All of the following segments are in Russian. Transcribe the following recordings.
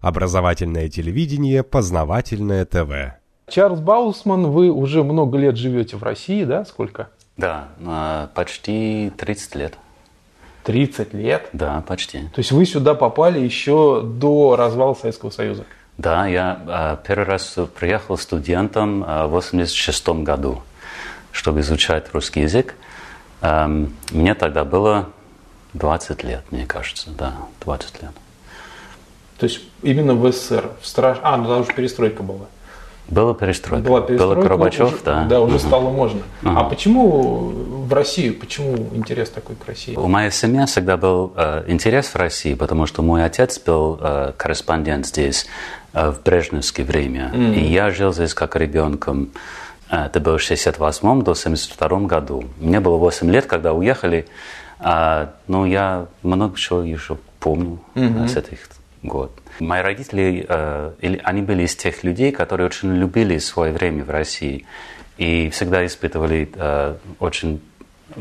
Образовательное телевидение, познавательное ТВ. Чарльз Баусман, вы уже много лет живете в России, да? Сколько? Да, а, почти 30 лет. 30 лет? Да, почти. То есть вы сюда попали еще до развала Советского Союза? Да, я а, первый раз приехал студентом а, в 86 году, чтобы изучать русский язык. Мне тогда было 20 лет, мне кажется, да, 20 лет. То есть именно в СССР, в страж... А, ну там уже перестройка была. Была перестройка. Была перестройка. Было Горбачев, уже, да. Да, уже угу. стало можно. Угу. А почему в Россию, почему интерес такой к России? У моей семьи всегда был э, интерес в России, потому что мой отец был э, корреспондент здесь э, в брежневское время. Mm. И я жил здесь как ребенком. Э, это было в 68 до 72 году. Мне было 8 лет, когда уехали. А, ну, я много чего еще помню mm-hmm. с этих год. Мои родители, э, они были из тех людей, которые очень любили свое время в России и всегда испытывали э, очень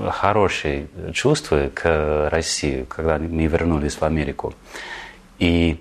хорошие чувства к России, когда мы вернулись в Америку. И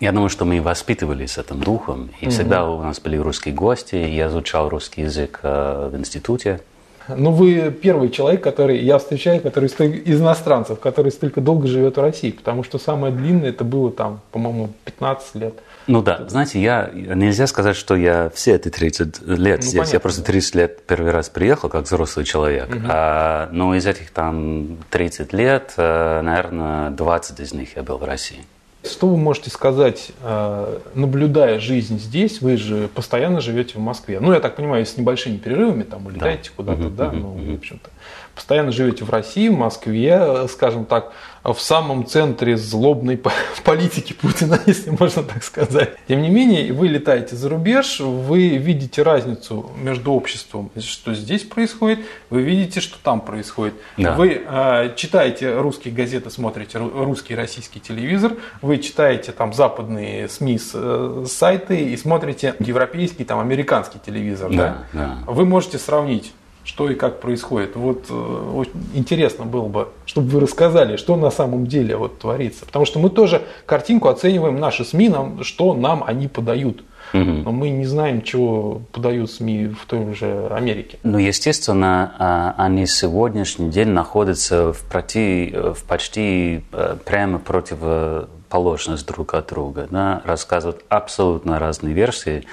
я думаю, что мы воспитывались этим духом, и всегда mm-hmm. у нас были русские гости, я изучал русский язык э, в институте. Ну, вы первый человек, который я встречаю, который из иностранцев, который столько долго живет в России, потому что самое длинное это было там, по-моему, 15 лет. Ну да, знаете, я нельзя сказать, что я все эти 30 лет ну, здесь. Понятно, я просто 30 лет первый раз приехал как взрослый человек. Угу. А, но из этих там 30 лет, э, наверное, 20 из них я был в России. Что вы можете сказать, э, наблюдая жизнь здесь? Вы же постоянно живете в Москве. Ну, я так понимаю, с небольшими перерывами, там, улетаете да. куда-то, да, ну, в общем-то. Постоянно живете в России, в Москве, скажем так, в самом центре злобной политики Путина, если можно так сказать. Тем не менее, вы летаете за рубеж, вы видите разницу между обществом, что здесь происходит, вы видите, что там происходит. Да. Вы э, читаете русские газеты, смотрите русский российский телевизор, вы читаете там западные СМИ, э, сайты и смотрите европейский, там американский телевизор. Да, да? Да. Вы можете сравнить что и как происходит. Вот э, очень интересно было бы, чтобы вы рассказали, что на самом деле вот творится. Потому что мы тоже картинку оцениваем наши СМИ, нам, что нам они подают. Но мы не знаем, чего подают СМИ в той же Америке. Ну, естественно, а, они сегодняшний день находятся в, проти, в почти э, прямо противоположность друг от друга. Да? Рассказывают абсолютно разные версии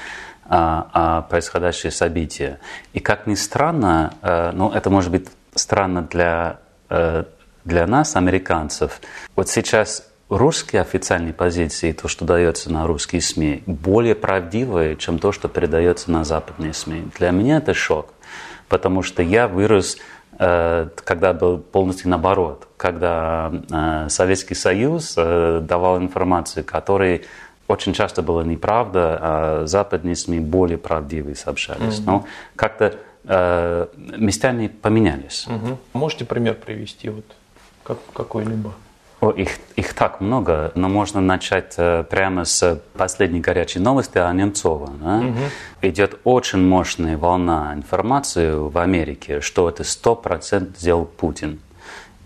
происходящие события. И как ни странно, ну это может быть странно для, э, для нас, американцев, вот сейчас русские официальные позиции, то, что дается на русские СМИ, более правдивые, чем то, что передается на западные СМИ. Для меня это шок, потому что я вырос э, когда был полностью наоборот, когда Советский Союз давал информацию, которая очень часто была неправда, а западные СМИ более правдивые сообщались. Mm-hmm. Но как-то э, местами поменялись. Mm-hmm. Можете пример привести вот как, какой-либо? О, их, их так много, но можно начать э, прямо с последней горячей новости о Немцова. Да? Угу. Идет очень мощная волна информации в Америке, что это сто процентов сделал Путин.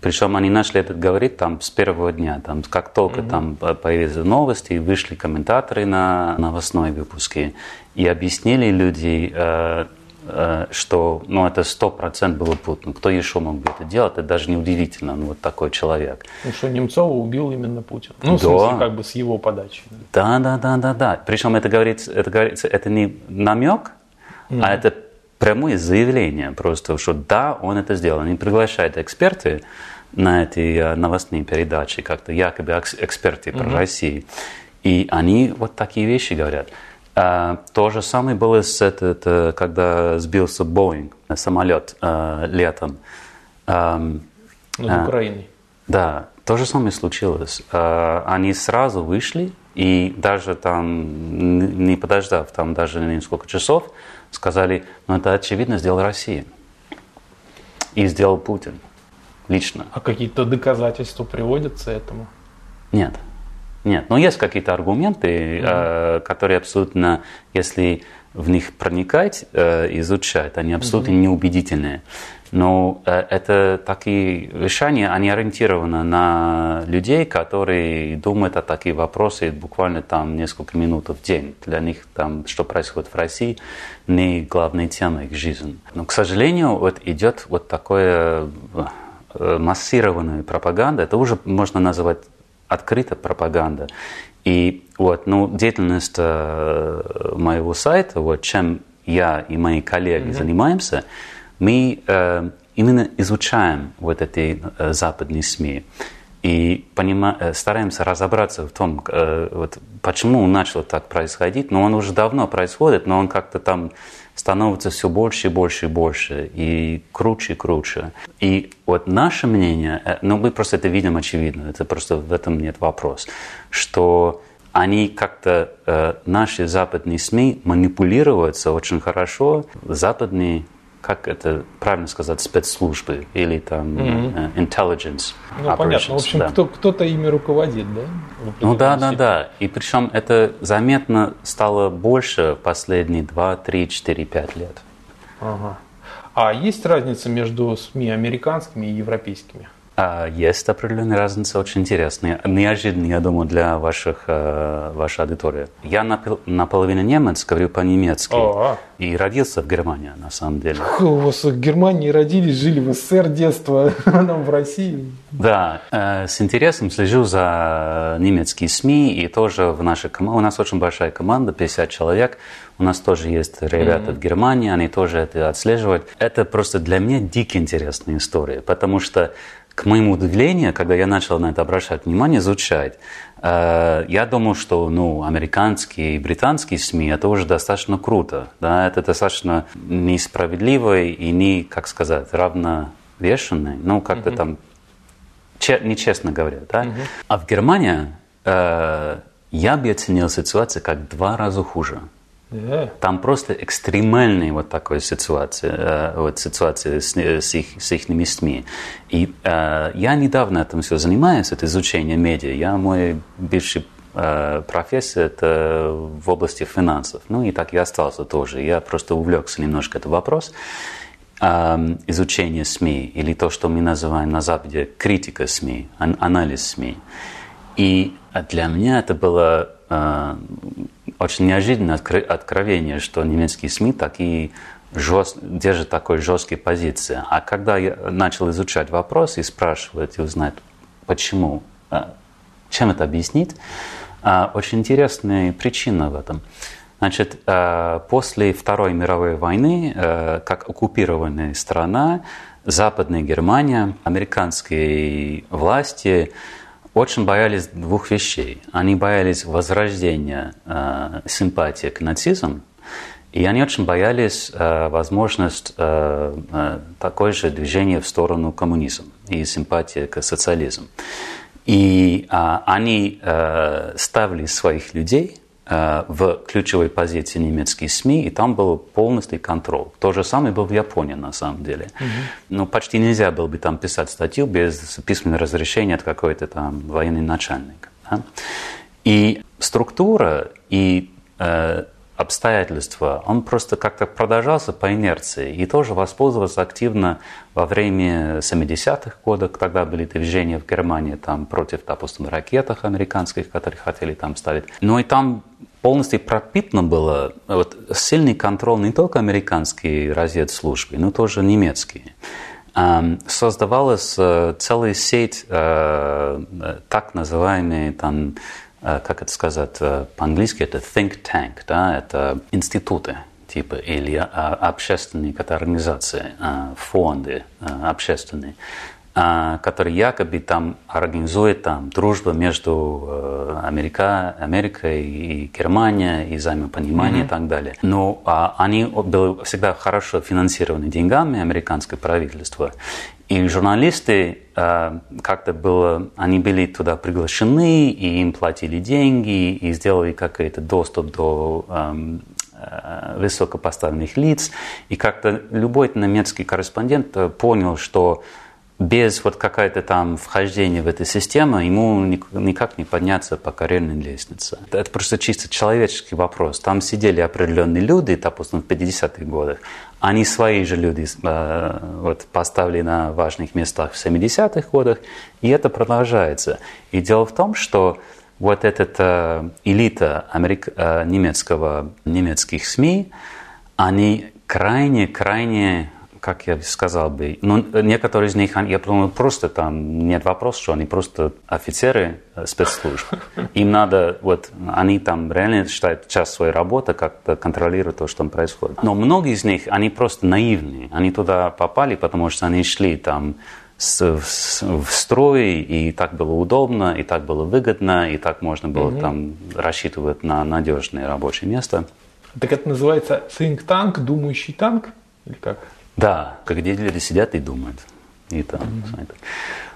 Причем они начали это говорить там с первого дня. Там, как только mm-hmm. там появились новости, вышли комментаторы на новостной выпуске и объяснили люди, э, э, что ну, это сто процентов было Путин. Кто еще мог бы это делать? Это даже не удивительно, ну, вот такой человек. Ну, что Немцова убил именно Путин. Ну, да. в смысле, как бы с его подачи. Да, да, да, да, да. Причем это говорится, это говорится, это не намек, mm-hmm. а это прямое заявление просто, что да, он это сделал. Они приглашают эксперты, на эти э, новостные передачи, как-то якобы эксперты про угу. Россию. И они вот такие вещи говорят. А, то же самое было с этот, э, когда сбился Боинг, самолет а, летом. А, Над а, Украиной. Да, то же самое случилось. А, они сразу вышли, и даже там, не подождав там даже несколько часов, сказали, ну это очевидно сделал Россия. И сделал Путин лично. А какие-то доказательства приводятся этому? Нет. Нет, но есть какие-то аргументы, mm-hmm. которые абсолютно, если в них проникать, э, изучать, они абсолютно mm-hmm. неубедительные. Но э, это такие решения, они ориентированы на людей, которые думают о таких вопросах буквально там несколько минут в день. Для них там, что происходит в России, не главная тема их жизни. Но, к сожалению, вот идет вот такое э, массированная пропаганда, это уже можно назвать открытая пропаганда. И вот, ну, деятельность э, моего сайта, вот чем я и мои коллеги mm-hmm. занимаемся, мы э, именно изучаем вот эти э, западные СМИ и понима, э, стараемся разобраться в том, э, вот, почему начало так происходить. Но он уже давно происходит, но он как-то там становится все больше и больше и больше, и круче и круче. И вот наше мнение, э, ну мы просто это видим очевидно, это просто в этом нет вопрос, что они как-то, э, наши западные СМИ манипулируются очень хорошо. Западные как это правильно сказать, спецслужбы или там mm-hmm. intelligence. Ну, понятно. В общем, да. кто, кто-то ими руководит, да? Ну да, да, да. И причем это заметно стало больше последние 2, 3, 4, 5 лет. Ага. А есть разница между СМИ американскими и европейскими? А, есть определенная разница, очень интересная, неожиданная, я думаю, для ваших, э, вашей аудитории. Я наполовину немец, говорю по-немецки. О-о. И родился в Германии, на самом деле. У вас в Германии родились, жили в СССР детство, а нам в России. Да, э, с интересом слежу за немецкие СМИ, и тоже в нашей команде, у нас очень большая команда, 50 человек, у нас тоже есть ребята mm-hmm. в Германии, они тоже это отслеживают. Это просто для меня дико интересная история, потому что к моему удивлению, когда я начал на это обращать внимание, изучать, э, я думал, что ну, американские и британские СМИ это уже достаточно круто. Да? Это достаточно несправедливо и не, как сказать, равновешенный. Ну, как-то mm-hmm. там че, нечестно говоря. Да? Mm-hmm. А в Германии э, я бы оценил ситуацию как два раза хуже. Там просто экстремальная вот такая ситуация, э, вот ситуация с, с, их, с их СМИ. И э, я недавно этим все занимаюсь, это изучение медиа. Я мой бывший э, профессия это в области финансов. Ну и так я остался тоже. Я просто увлекся немножко этот вопрос э, изучения СМИ, или то, что мы называем на Западе критика СМИ, анализ СМИ. И для меня это было э, очень неожиданное откровение, что немецкие СМИ такие жест, держат такой жесткие позиции. А когда я начал изучать вопрос и спрашивать и узнать, почему, а, чем это объяснить, а, очень интересная причина в этом. Значит, а, после Второй мировой войны, как оккупированная страна, Западная Германия, американские власти очень боялись двух вещей. Они боялись возрождения э, симпатии к нацизму, и они очень боялись э, возможность э, э, такое же движение в сторону коммунизма и симпатии к социализму. И э, они э, ставили своих людей в ключевой позиции немецкие СМИ, и там был полностью контроль. То же самое было в Японии на самом деле. Угу. Ну, почти нельзя было бы там писать статью без письменного разрешения от какой-то там военный начальник. Да? И структура и э, обстоятельства, он просто как-то продолжался по инерции и тоже воспользовался активно во время 70-х годов, когда были движения в Германии там, против, допустим, ракетах американских, которые хотели там ставить. Но и там полностью пропитано было вот, сильный контроль не только американские разведслужбы, но тоже немецкие. Создавалась э, целая сеть э, э, так называемые там, как это сказать, э, по-английски это think tank, да, это институты типа или а, общественные какие-то организации, а, фонды а, общественные, которые якобы там организуют там дружбу между э, Америка, Америкой и Германией, и взаимопонимание mm-hmm. и так далее. Но они были всегда хорошо финансированы деньгами американское правительство. И журналисты э, как-то было, они были туда приглашены, и им платили деньги, и сделали какой-то доступ до эм, э, высокопоставленных лиц. И как-то любой немецкий корреспондент понял, что без вот какая-то там вхождения в эту систему ему никак не подняться по карьерной лестнице. Это просто чисто человеческий вопрос. Там сидели определенные люди, допустим, в 50-х годах. Они свои же люди э, вот, поставили на важных местах в 70-х годах, и это продолжается. И дело в том, что вот эта э, элита америк... Э, немецкого, немецких СМИ, они крайне-крайне как я сказал бы, ну, некоторые из них, я думаю, просто там нет вопроса, что они просто офицеры э, спецслужб. Им надо, вот, они там реально считают часть своей работы, как-то контролировать то, что там происходит. Но многие из них, они просто наивные. Они туда попали, потому что они шли там в строй, и так было удобно, и так было выгодно, и так можно было угу. там рассчитывать на надежное рабочее место. Так это называется think tank, думающий танк? Или как? Да, где люди сидят и думают. И там, mm-hmm.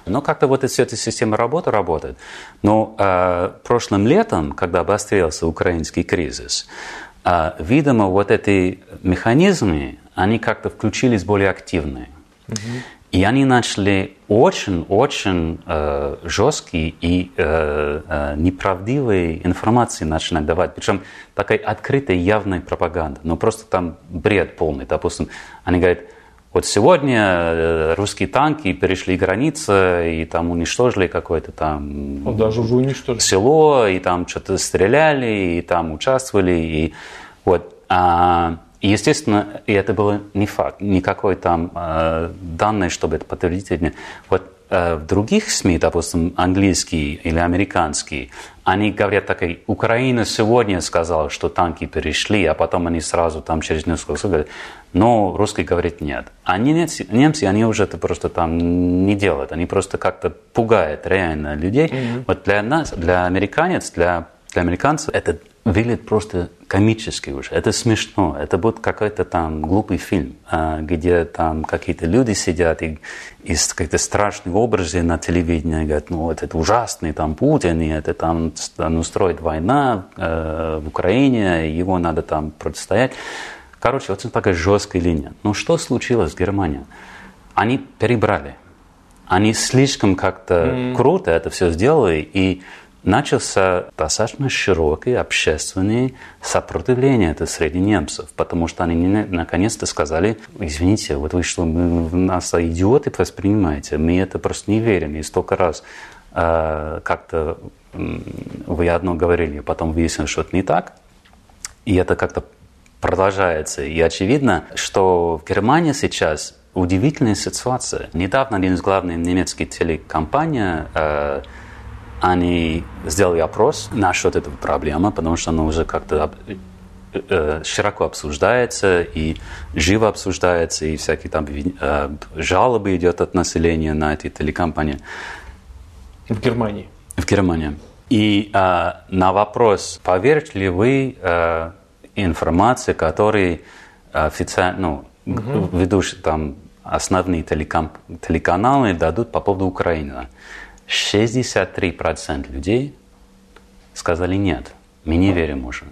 Но как-то вот вся эта система работы работает. Но э, прошлым летом, когда обострился украинский кризис, э, видимо, вот эти механизмы, они как-то включились более активные. Mm-hmm. И они начали очень-очень э, жесткие и э, э, неправдивые информации начинать давать. Причем такая открытая, явная пропаганда. Но просто там бред полный. Допустим, они говорят, вот сегодня э, русские танки перешли границы и там уничтожили какое-то там ну, даже уже уничтожили. село, и там что-то стреляли, и там участвовали. И вот, а, естественно, и это было не факт, никакой там э, данные, чтобы это подтвердить. Вот э, в других СМИ, допустим, английские или американские, они говорят так, Украина сегодня сказала, что танки перешли, а потом они сразу там через несколько часов говорят, но русский говорит нет. А немцы, немцы, они уже это просто там не делают, они просто как-то пугают реально людей. Mm-hmm. Вот для нас, для американец, для, для американцев это выглядит просто комически уже. Это смешно. Это будет какой-то там глупый фильм, а, где там какие-то люди сидят и из каких-то страшных образов на телевидении говорят, ну вот это ужасный там Путин, и это там ну, строит война э, в Украине, его надо там противостоять. Короче, очень такая жесткая линия. Но что случилось с Германией? Они перебрали. Они слишком как-то mm. круто это все сделали, и начался достаточно широкое общественное сопротивление это среди немцев, потому что они наконец-то сказали, извините, вот вы что, мы, нас идиоты воспринимаете, мы это просто не верим. И столько раз э, как-то вы одно говорили, потом выяснилось, что это не так, и это как-то продолжается. И очевидно, что в Германии сейчас удивительная ситуация. Недавно один из главных немецких телекомпаний э, они сделали опрос насчет этой проблемы, потому что она уже как-то э, широко обсуждается и живо обсуждается, и всякие там э, жалобы идет от населения на эти телекомпании. В Германии. В Германии. И э, на вопрос, поверите ли вы э, информации, которые официально, ну, угу. ведущие там основные телеком, телеканалы дадут по поводу Украины. 63% людей сказали нет, мы не верим уже.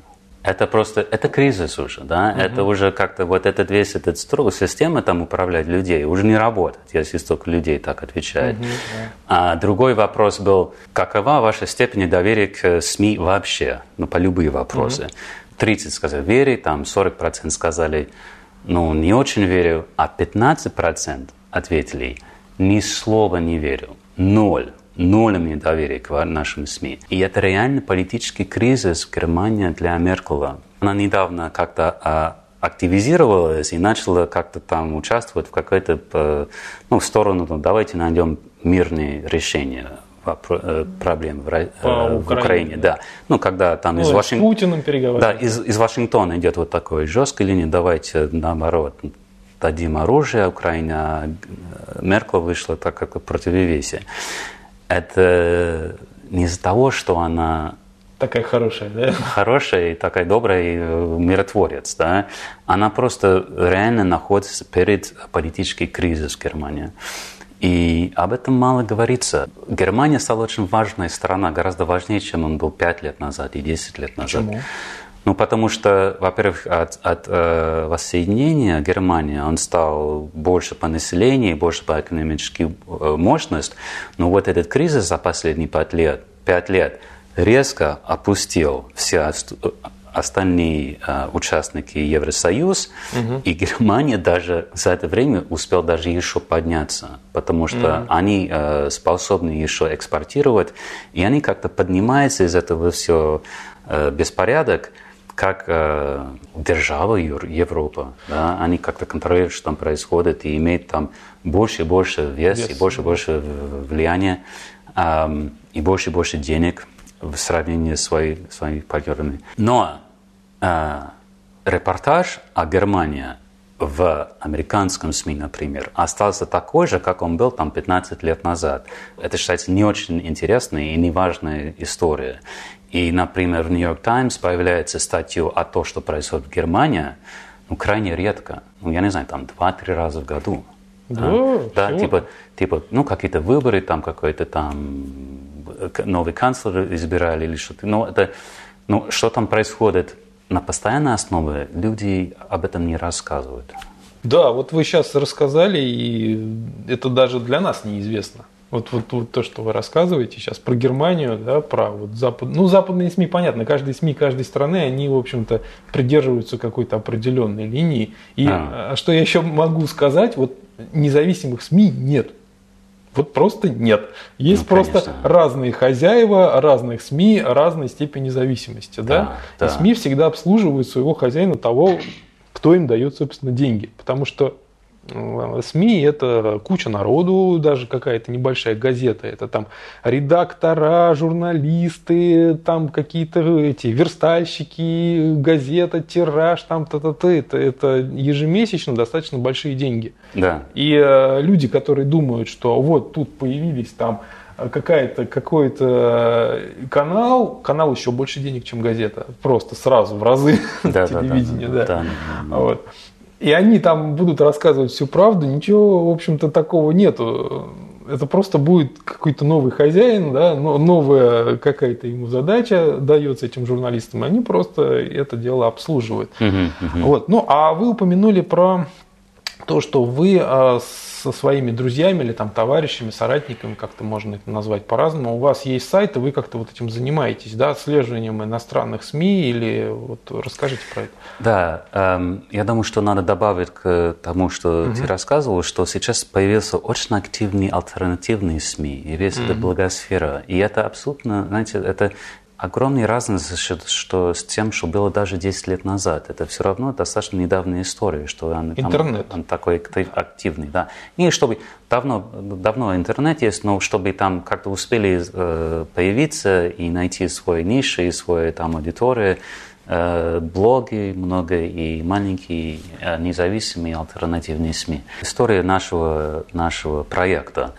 Это просто, это кризис уже, да, угу. это уже как-то вот этот весь этот строй, система там управлять людей уже не работает, если столько людей так отвечает. Угу, да. А другой вопрос был, какова ваша степень доверия к СМИ вообще, ну, по любые вопросы. Угу. 30 сказали верю, там 40% сказали, ну, не очень верю, а 15% ответили, ни слова не верю, ноль нолем недоверия к нашим СМИ. И это реально политический кризис в Германии для Меркела. Она недавно как-то а, активизировалась и начала как-то там участвовать в какой-то, э, ну, в сторону, ну, давайте найдем мирные решения э, проблем в, э, в Украине. Украине. Да. Ну, когда там ну, из Вашингтона... Путиным Да, из, из Вашингтона идет вот такой жесткой линии, давайте наоборот дадим оружие Украине, а Меркел вышла так как противовесие это не из-за того, что она такая хорошая, да? Хорошая и такая добрая и э, миротворец, да? Она просто реально находится перед политическим кризисом в Германии. И об этом мало говорится. Германия стала очень важной страной, гораздо важнее, чем он был 5 лет назад и 10 лет назад. Почему? Ну, потому что, во-первых, от, от э, воссоединения Германии он стал больше по населению, больше по экономической э, мощности. Но вот этот кризис за последние пять лет, пять лет резко опустил все остальные э, участники Евросоюз, угу. и Германия даже за это время успел даже еще подняться, потому что угу. они э, способны еще экспортировать, и они как-то поднимаются из этого все э, беспорядок, как э, держава Европа. Да? Они как-то контролируют, что там происходит, и имеют там больше и больше вес, вес. и больше и больше влияния, э, и больше и больше денег в сравнении с свои, своими партнерами. Но э, репортаж о Германии в американском СМИ, например, остался такой же, как он был там 15 лет назад. Это считается не очень интересная и неважная история. И, например, в «Нью-Йорк Таймс» появляется статья о том, что происходит в Германии, ну, крайне редко. Ну, я не знаю, там два-три раза в году. Да, а? да типа, типа, ну, какие-то выборы, там какой-то там новый канцлер избирали или что-то. Ну, это, ну, что там происходит на постоянной основе, люди об этом не рассказывают. Да, вот вы сейчас рассказали, и это даже для нас неизвестно. Вот, вот, вот то, что вы рассказываете сейчас про Германию, да, про вот запад, ну западные СМИ, понятно, каждый СМИ каждой страны, они в общем-то придерживаются какой-то определенной линии. И а. а. что я еще могу сказать, вот независимых СМИ нет. Вот просто нет. Есть ну, просто конечно. разные хозяева, разных СМИ, разной степени зависимости. Да, да? И СМИ всегда обслуживают своего хозяина того, кто им дает, собственно, деньги. Потому что СМИ это куча народу, даже какая-то небольшая газета. Это там редактора, журналисты, там какие-то эти верстальщики, газета, тираж, там та-та-та. Это, это ежемесячно достаточно большие деньги. Да. И э, люди, которые думают, что вот тут появились там какая-то какой-то канал, канал еще больше денег, чем газета, просто сразу в разы да, телевидения, да, да, да. да. Вот и они там будут рассказывать всю правду, ничего, в общем-то, такого нету. Это просто будет какой-то новый хозяин, да, новая какая-то ему задача дается этим журналистам, они просто это дело обслуживают. Uh-huh, uh-huh. Вот. Ну, а вы упомянули про то, что вы а, со своими друзьями или там товарищами, соратниками, как-то можно это назвать по-разному, у вас есть сайт, и вы как-то вот этим занимаетесь, да, отслеживанием иностранных СМИ или вот расскажите про это. Да, эм, я думаю, что надо добавить к тому, что угу. ты рассказывал, что сейчас появился очень активный альтернативный СМИ, и весь угу. эта благосфера, и это абсолютно, знаете, это огромная разница что с тем, что было даже 10 лет назад. Это все равно достаточно недавняя история, что он, интернет. Там, он такой активный. Да. И чтобы давно, давно интернет есть, но чтобы там как-то успели э, появиться и найти свой ниш и свою там аудиторию, э, блоги много и маленькие э, независимые альтернативные СМИ. История нашего, нашего проекта.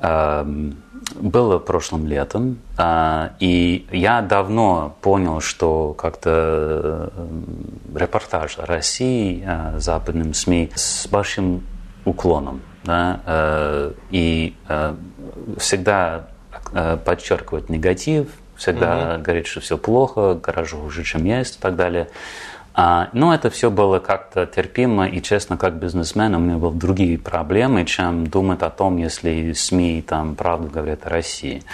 Эм, было прошлым летом, а, и я давно понял, что как-то э, репортаж о России э, западным СМИ с большим уклоном, да, э, и всегда подчеркивать негатив, всегда mm-hmm. говорить, что все плохо, гораздо хуже, чем есть и так далее. А, но это все было как-то терпимо, и честно, как бизнесмен, у меня были другие проблемы, чем думать о том, если СМИ там правду говорят о России.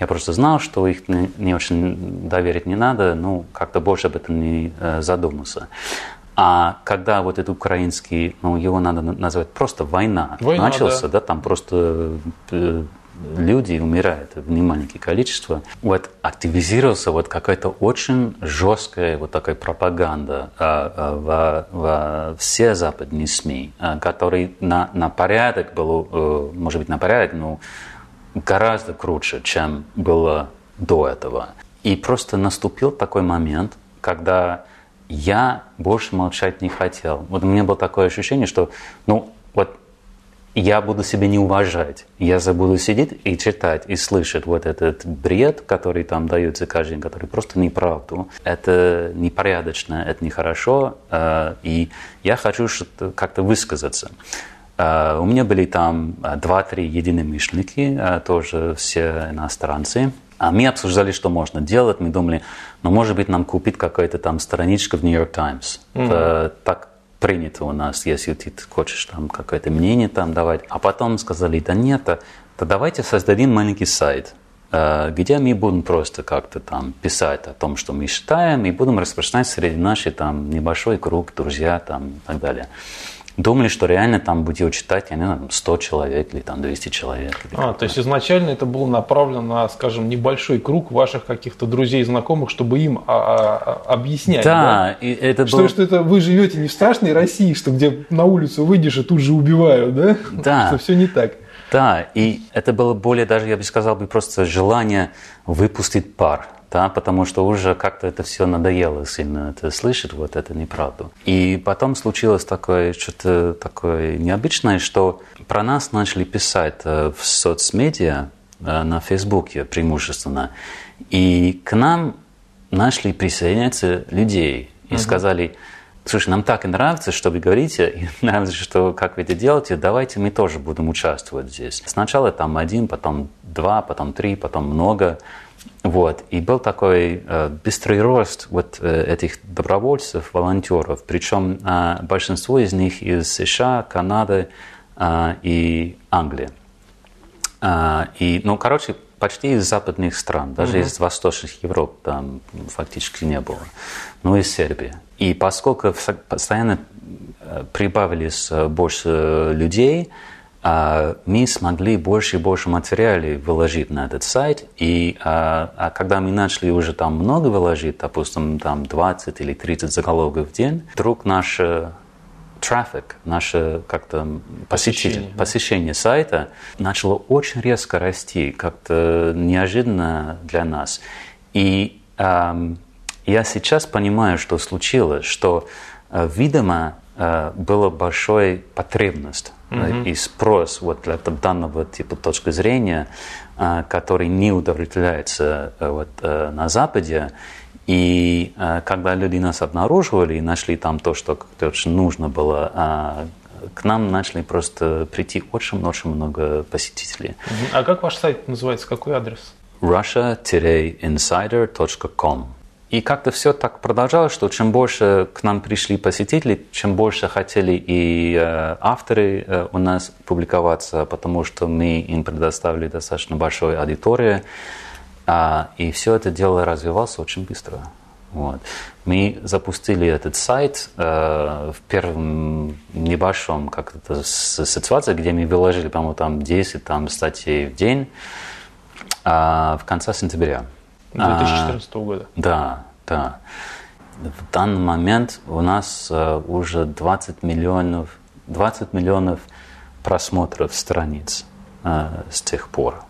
Я просто знал, что их не, не очень доверить не надо, ну, как-то больше об этом не э, задумался. А когда вот этот украинский, ну, его надо назвать просто война, война начался, да. да, там просто э, люди умирают в немаленькое количество. Вот активизировался вот какая-то очень жесткая вот такая пропаганда а, а, во, во все западные СМИ, а, который на, на порядок был, э, может быть, на порядок, но гораздо круче, чем было до этого. И просто наступил такой момент, когда я больше молчать не хотел. Вот у меня было такое ощущение, что, ну, я буду себя не уважать. Я забуду сидеть и читать, и слышать вот этот бред, который там дается каждый день, который просто неправду. Это непорядочно, это нехорошо, э, и я хочу как-то высказаться. Uh, у меня были там два-три единомышленники, uh, тоже все иностранцы. А мы обсуждали, что можно делать. Мы думали, ну, может быть, нам купить какую-то там страничку в New York Times. Mm-hmm. Так принято у нас, если ты хочешь там какое-то мнение там давать. А потом сказали, да нет, то, то давайте создадим маленький сайт, э, где мы будем просто как-то там писать о том, что мы считаем, и будем распространять среди наших там небольшой круг, друзья там и так далее думали, что реально там будет читать, я не знаю, 100 человек или там 200 человек. А, то есть изначально это было направлено на, скажем, небольшой круг ваших каких-то друзей и знакомых, чтобы им а, а, а объяснять. Да, да? И это что, было... что это вы живете не в страшной России, что где на улицу выйдешь и тут же убивают, да? Да. Что все не так. Да, и это было более даже, я бы сказал, бы просто желание выпустить пар да, потому что уже как-то это все надоело сильно это слышать, вот это неправду. И потом случилось такое, что-то такое необычное, что про нас начали писать э, в соцмедиа, э, на Фейсбуке преимущественно, и к нам начали присоединяться людей и угу. сказали, слушай, нам так и нравится, что вы говорите, и нравится, что, как вы это делаете, давайте мы тоже будем участвовать здесь. Сначала там один, потом два, потом три, потом много. Вот. И был такой э, быстрый рост вот э, этих добровольцев, волонтеров. Причем э, большинство из них из США, Канады э, и Англии. Э, и, ну, короче, почти из западных стран, даже mm-hmm. из восточных Европ там фактически не было. Ну, из Сербии. И поскольку постоянно э, прибавились э, больше людей, а, мы смогли больше и больше материалов выложить на этот сайт. И а, а когда мы начали уже там много выложить, допустим, там 20 или 30 заголовков в день, вдруг наш трафик, наше как-то посещение, посещение сайта начало очень резко расти, как-то неожиданно для нас. И эм, я сейчас понимаю, что случилось, что, э, видимо, э, была большая потребность mm-hmm. и спрос вот для данного типа точки зрения, э, который не удовлетворяется вот, на Западе. И когда люди нас обнаруживали и нашли там то, что очень нужно было, к нам начали просто прийти очень-очень много посетителей. А как ваш сайт называется? Какой адрес? russia-insider.com и как-то все так продолжалось, что чем больше к нам пришли посетители, чем больше хотели и э, авторы э, у нас публиковаться, потому что мы им предоставили достаточно большую аудиторию. А, и все это дело развивалось очень быстро. Вот. Мы запустили этот сайт э, в первом небольшом как то ситуации, где мы выложили, по-моему, там 10 там, статей в день э, в конце сентября. 2014 а, года. Да, да. В данный момент у нас uh, уже 20 миллионов, 20 миллионов просмотров страниц uh, с тех пор.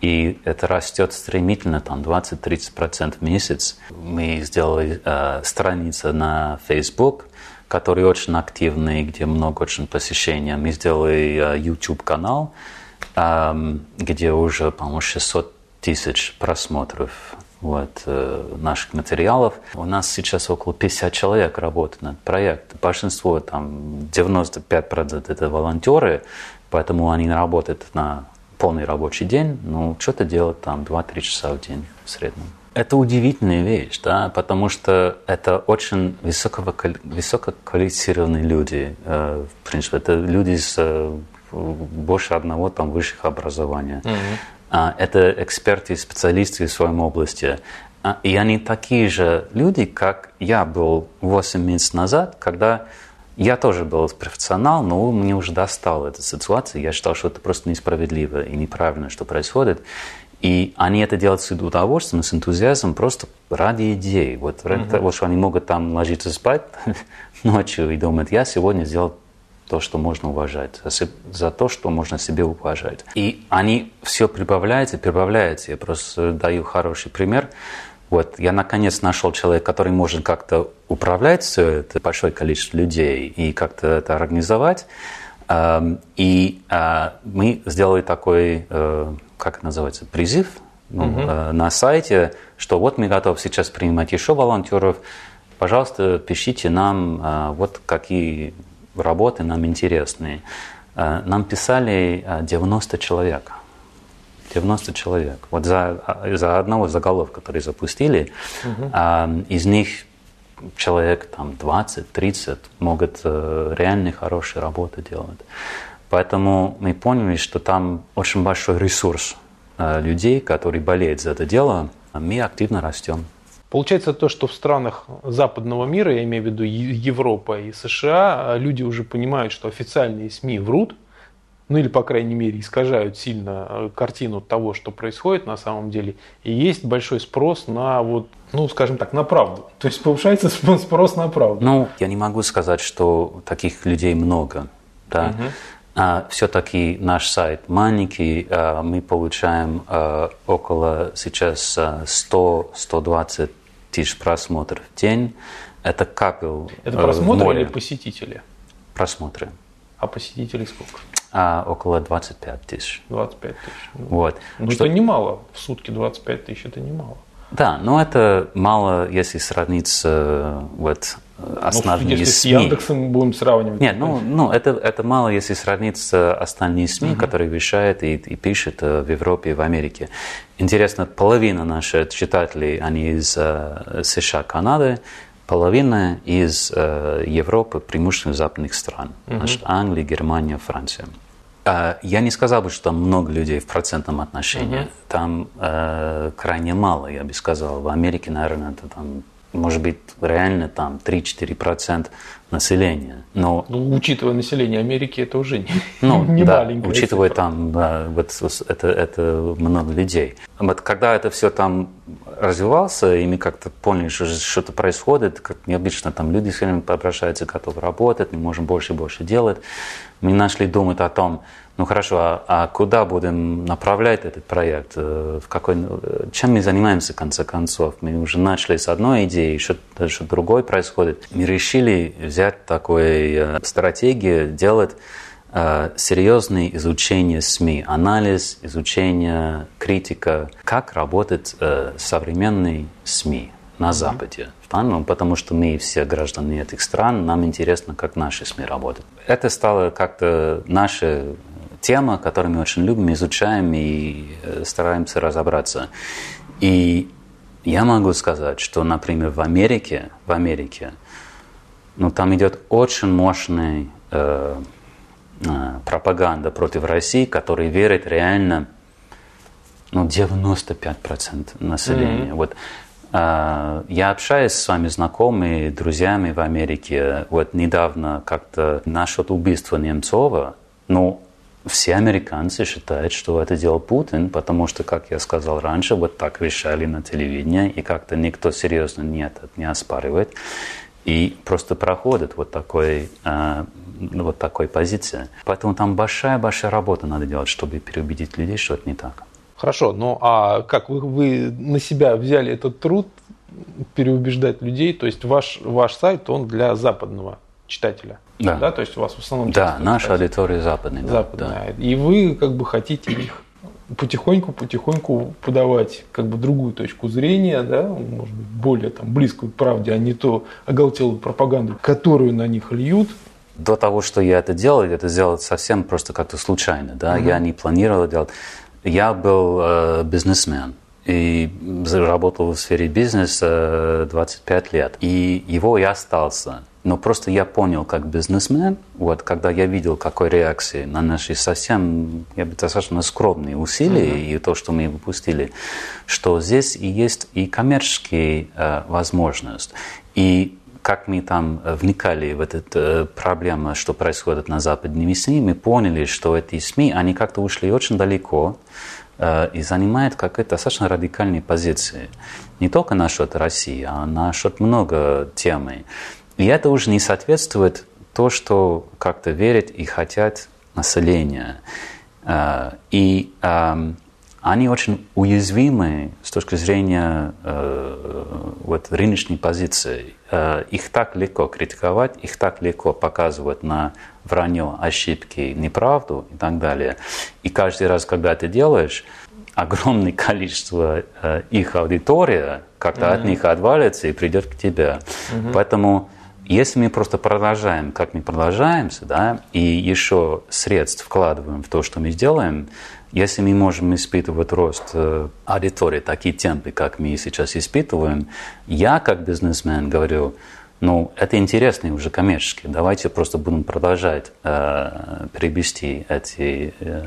И это растет стремительно, там 20-30% в месяц. Мы сделали uh, страницу на Facebook, который очень активный, где много очень посещений. Мы сделали YouTube-канал, um, где уже, по-моему, 600 тысяч просмотров вот, э, наших материалов. У нас сейчас около 50 человек работает над проектом. Большинство, там, 95% это волонтеры, поэтому они работают на полный рабочий день, ну, что-то делают там 2-3 часа в день в среднем. Это удивительная вещь, да, потому что это очень высоко, высококвалифицированные люди. Э, в принципе, это люди с э, больше одного там высших образования. Mm-hmm. А, это эксперты и специалисты в своем области. А, и они такие же люди, как я был 8 месяцев назад, когда я тоже был профессионал, но мне уже достала эта ситуация. Я считал, что это просто несправедливо и неправильно, что происходит. И они это делают с удовольствием, с энтузиазмом, просто ради идей. Вот mm-hmm. того, что они могут там ложиться спать ночью и думать, я сегодня сделал то, что можно уважать, за то, что можно себе уважать. И они все прибавляются, прибавляются. Я просто даю хороший пример. Вот я наконец нашел человека, который может как-то управлять все это большое количество людей и как-то это организовать. И а, мы сделали такой, э, как это называется, призыв ну, угу. на сайте, что вот мы готовы сейчас принимать еще волонтеров. Пожалуйста, пишите нам, вот какие работы нам интересные. Э, нам писали 90 э, человек. 90 человек. Вот за, за одного заголовка, который запустили, угу. а, из них человек там 20-30 могут э, реально хорошие работы делать. Поэтому мы поняли, что там очень большой ресурс э, людей, которые болеют за это дело. Мы активно растем. Получается то, что в странах западного мира, я имею в виду Европа и США, люди уже понимают, что официальные СМИ врут, ну или, по крайней мере, искажают сильно э, картину того, что происходит на самом деле. И есть большой спрос на вот, ну, скажем так, на правду. То есть повышается спрос на правду. Ну, я не могу сказать, что таких людей много. Да? Угу. А, все-таки наш сайт маленький, а, мы получаем а, около сейчас 100-120 тысяч просмотров в день. Это капел Это просмотры или посетители? Просмотры. А посетителей сколько? А, около 25 тысяч. 25 тысяч. Ну, вот. Ну, что... это немало. В сутки 25 тысяч это немало. Да, но это мало, если сравнить с э, вот, основными ну, если СМИ. с Яндексом будем сравнивать. Нет, ну, ну это, это мало, если сравнить с остальными СМИ, угу. которые вещают и, и пишут э, в Европе и в Америке. Интересно, половина наших читателей, они из э, США, Канады, половина из э, Европы, преимущественно западных стран. Угу. Значит, Англия, Германия, Франция. А, я не сказал бы, что там много людей в процентном отношении. Угу. Там э, крайне мало, я бы сказал. В Америке, наверное, это там может быть, реально там 3-4% населения. Но, ну, учитывая население Америки, это уже не, ну, не да, маленькая Учитывая цифра. там да, вот, это, это много людей. Вот когда это все там развивался, и мы как-то поняли, что что-то происходит, как необычно там люди все время обращаются, готовы работать, мы можем больше и больше делать, мы начали думать о том, ну хорошо, а, а куда будем направлять этот проект? Э, в какой, э, чем мы занимаемся в конце концов? Мы уже начали с одной идеи, что-то что другое происходит. Мы решили взять такую э, стратегию, делать серьезное изучение СМИ, анализ, изучение, критика, как работает современный СМИ на Западе. Ну, потому что мы все граждане этих стран, нам интересно, как наши СМИ работают. Это стало как-то наша тема, которую мы очень любим, изучаем и э, стараемся разобраться. И я могу сказать, что, например, в Америке, в Америке, ну, там идет очень мощная э, э, пропаганда против России, которая верит реально ну, 95% населения. Mm-hmm. Вот, э, я общаюсь с вами знакомыми, друзьями в Америке. Вот недавно как-то насчет убийства Немцова, ну, все американцы считают, что это делал Путин, потому что, как я сказал раньше, вот так вещали на телевидении, и как-то никто серьезно не, это, не оспаривает. И просто проходит вот такой, э, вот такой позиции. Поэтому там большая-большая работа надо делать, чтобы переубедить людей, что это не так. Хорошо, ну а как вы, вы на себя взяли этот труд переубеждать людей? То есть ваш, ваш сайт, он для западного читателя? Да. да, то есть у вас в основном... Да, наша аудитория западная. Да, западная. Да. И вы как бы хотите их потихоньку-потихоньку подавать как бы другую точку зрения, да, может быть, более там близкую к правде, а не то оголтелую пропаганду, которую на них льют. До того, что я это делал, это сделал совсем просто как-то случайно, да, угу. я не планировал делать. Я был э, бизнесмен и работал в сфере бизнеса 25 лет, и его я остался. Но просто я понял, как бизнесмен, вот, когда я видел, какой реакции на наши совсем, я бы достаточно скромные усилия mm-hmm. и то, что мы выпустили, что здесь и есть и коммерческие э, возможности. И как мы там вникали в эту э, проблему, что происходит на западными СМИ, мы поняли, что эти СМИ, они как-то ушли очень далеко э, и занимают какие-то достаточно радикальные позиции. Не только насчет России, а насчет много темы. И это уже не соответствует то, что как-то верят и хотят население. А, и они очень уязвимы с точки зрения э, вот, рыночной позиции. Э, их так легко критиковать, их так легко показывать на вранье, ошибки, неправду и так далее. И каждый раз, когда ты делаешь, огромное количество э, их аудитория как-то mm-hmm. от них отвалится и придет к тебе. Mm-hmm. Поэтому если мы просто продолжаем, как мы продолжаемся, да, и еще средств вкладываем в то, что мы сделаем, Если мы можем испытывать рост э, аудитории, такие темпы, как мы сейчас испытываем, я как бизнесмен говорю, ну, это интересно уже коммерчески. Давайте просто будем продолжать э, приобрести эти э,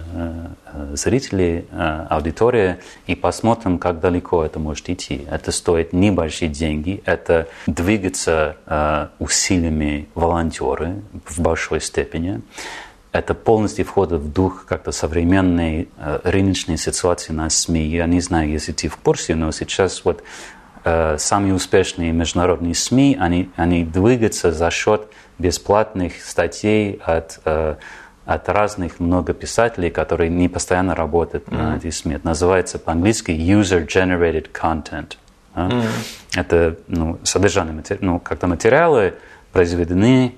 зрители, э, аудитория, и посмотрим, как далеко это может идти. Это стоит небольшие деньги, это двигаться э, усилиями волонтеры в большой степени. Это полностью входит в дух как-то современной э, рыночной ситуации на СМИ. Я не знаю, если ты в курсе, но сейчас вот Э, самые успешные международные СМИ, они, они двигаются за счет бесплатных статей от, э, от разных много писателей, которые не постоянно работают mm-hmm. на эти СМИ. Это называется по-английски user-generated content. Mm-hmm. Это ну, содержание, ну, как-то материалы произведены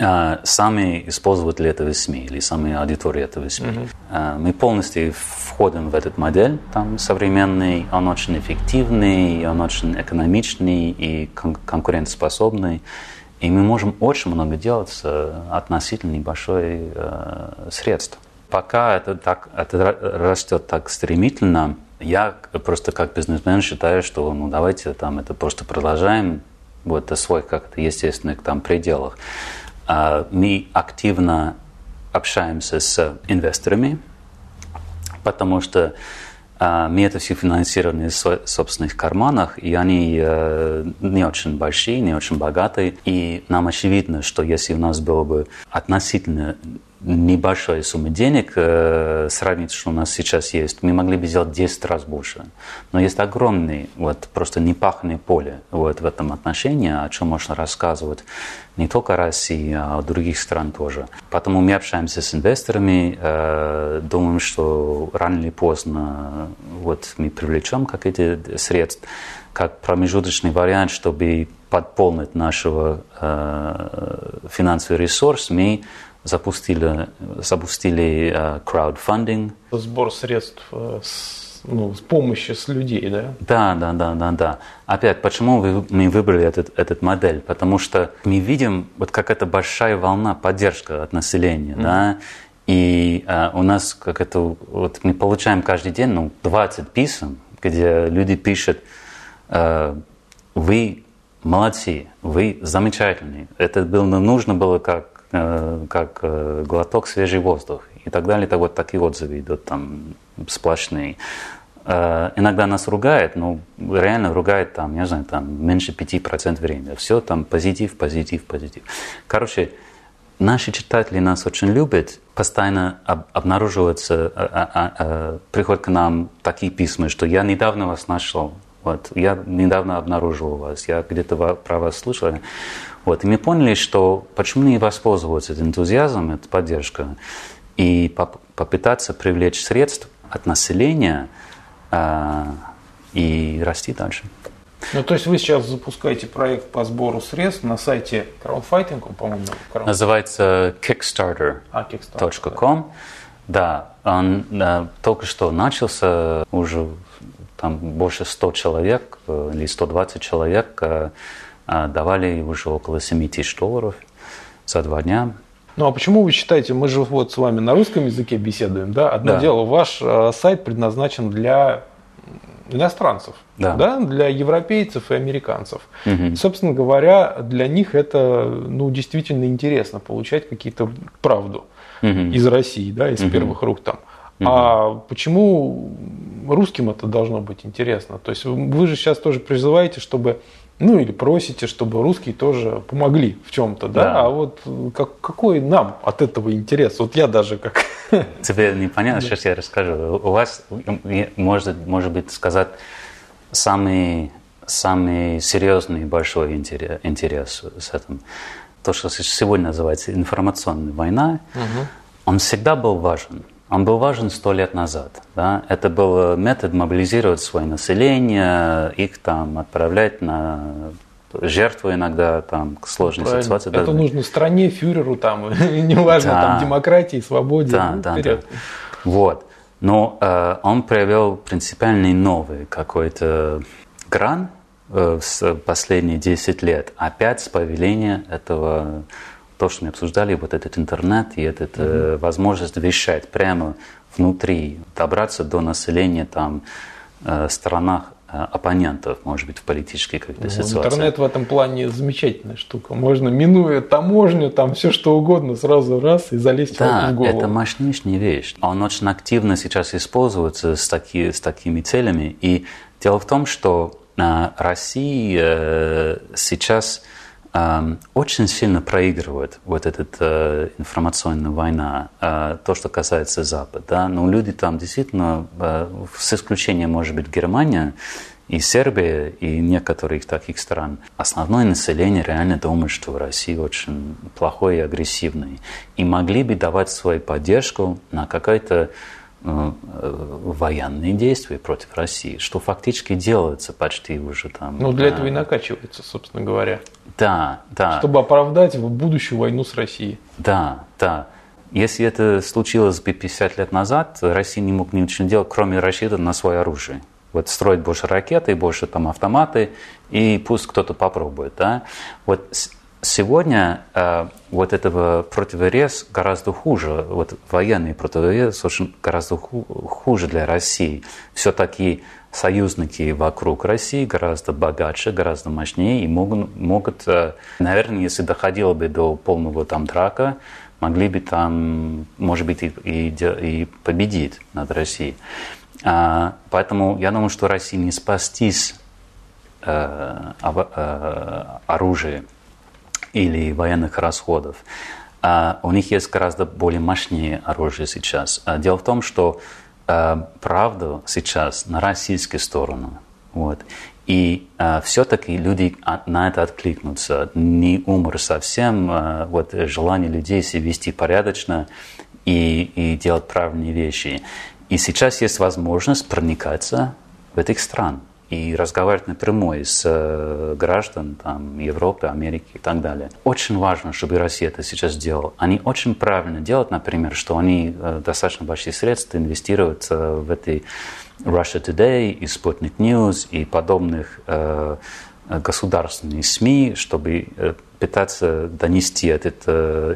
а, сами использователи этого СМИ или сами аудитории этого СМИ. Mm-hmm. Мы полностью входим в этот модель, там современный, он очень эффективный, он очень экономичный и кон- конкурентоспособный. И мы можем очень много делать с относительно небольшой э, средств. Пока это, так, это растет так стремительно, я просто как бизнесмен считаю, что ну, давайте там это просто продолжаем вот до своих как-то естественных там пределах. А, мы активно общаемся с инвесторами, потому что а, мы это все финансированы из собственных карманах, и они э, не очень большие, не очень богатые. И нам очевидно, что если у нас было бы относительно небольшая сумма денег, э, сравнить, что у нас сейчас есть, мы могли бы сделать 10 раз больше. Но есть огромное, вот, просто непаханное поле вот, в этом отношении, о чем можно рассказывать не только России, а других стран тоже. Поэтому мы общаемся с инвесторами, э, думаем, что рано или поздно вот, мы привлечем какие-то средства, как промежуточный вариант, чтобы подполнить нашего э, финансовый ресурс, мы запустили, запустили uh, crowdfunding. Сбор средств э, с, ну, с помощью с людей, да? Да, да, да, да, да. Опять, почему вы, мы выбрали этот, этот модель? Потому что мы видим, вот как это большая волна поддержки от населения, mm-hmm. да, и uh, у нас как это, вот мы получаем каждый день, ну, 20 писем, где люди пишут, uh, вы молодцы, вы замечательные. Это было, нужно было как Э, как э, глоток свежий воздух и так далее. Так вот такие отзывы идут там сплошные. Э, иногда нас ругает, но реально ругает там, не знаю, там меньше 5% времени. Все там позитив, позитив, позитив. Короче, наши читатели нас очень любят, постоянно об, обнаруживаются, а, а, а, приходят к нам такие письма, что я недавно вас нашел, вот, я недавно обнаружил вас, я где-то про вас слышал. Вот, и мы поняли, что почему не воспользоваться этим энтузиазмом, этой поддержкой, и поп попытаться привлечь средств от населения э, и расти дальше. Ну, то есть вы сейчас запускаете проект по сбору средств на сайте краудфайтинга, по-моему? Crowd... Называется kickstarter.com. А, Kickstarter, да. да, он да, только что начался, уже там больше 100 человек э, или 120 человек э, давали уже около 7 тысяч долларов за два дня. Ну а почему вы считаете, мы же вот с вами на русском языке беседуем, да? Одно да. дело, ваш э, сайт предназначен для иностранцев, да. Да? для европейцев и американцев. Угу. Собственно говоря, для них это ну, действительно интересно получать какие-то правду угу. из России, да, из угу. первых рук там. Угу. А почему русским это должно быть интересно? То есть вы же сейчас тоже призываете, чтобы ну или просите, чтобы русские тоже помогли в чем-то, да? да. А вот как, какой нам от этого интерес? Вот я даже как... Тебе непонятно, да. сейчас я расскажу. У вас, может, может быть, сказать самый, самый серьезный большой интерес, интерес с этим. То, что сегодня называется информационная война, угу. он всегда был важен. Он был важен сто лет назад. Да? Это был метод мобилизировать свое население, их там отправлять на жертву иногда там к сложной Правильно. ситуации. Это да. нужно стране, фюреру там, неважно, да. там демократии, свободе. Да, ну, да, да. Вот. Но э, он проявил принципиальный новый какой-то гран э, в последние 10 лет. Опять с появления этого то, что мы обсуждали, вот этот интернет и эта mm-hmm. возможность вещать прямо внутри, добраться до населения там, э, странах э, оппонентов, может быть, в политической какой-то ну, ситуации. Интернет в этом плане замечательная штука. Можно, минуя таможню, там все что угодно, сразу раз и залезть да, в голову. это мощнейшая вещь. Он очень активно сейчас используется с, таки, с такими целями. И дело в том, что э, Россия сейчас очень сильно проигрывает вот эта э, информационная война, э, то, что касается Запада. Да? Но люди там действительно, э, с исключением, может быть, Германия и Сербия и некоторых таких стран, основное население реально думает, что Россия очень плохой и агрессивный. И могли бы давать свою поддержку на какой-то военные действия против России, что фактически делается почти уже там. Ну, для этого и накачивается, собственно говоря. Да, да. Чтобы оправдать будущую войну с Россией. Да, да. Если это случилось бы 50 лет назад, Россия не мог ничего делать, кроме рассчитывать на свое оружие. Вот строить больше ракеты, больше там автоматы, и пусть кто-то попробует. Да? Вот Сегодня э, вот этого противорез гораздо хуже, вот военный противорез очень гораздо ху, хуже для России. Все-таки союзники вокруг России гораздо богаче, гораздо мощнее и могут, могут э, наверное, если доходило бы до полного там драка, могли бы там, может быть, и, и, и победить над Россией. А, поэтому я думаю, что России не спастись э, э, оружием или военных расходов. А у них есть гораздо более мощнее оружие сейчас. А дело в том, что а, правда сейчас на российской стороне. Вот. И а, все-таки люди на это откликнутся. Не умер совсем а, вот, желание людей себя вести порядочно и, и делать правильные вещи. И сейчас есть возможность проникаться в этих стран и разговаривать напрямую с э, граждан там, Европы, Америки и так далее. Очень важно, чтобы Россия это сейчас делала. Они очень правильно делают, например, что они э, достаточно большие средства инвестируют э, в эти Russia Today и Sputnik News и подобных государственных СМИ, чтобы пытаться донести эту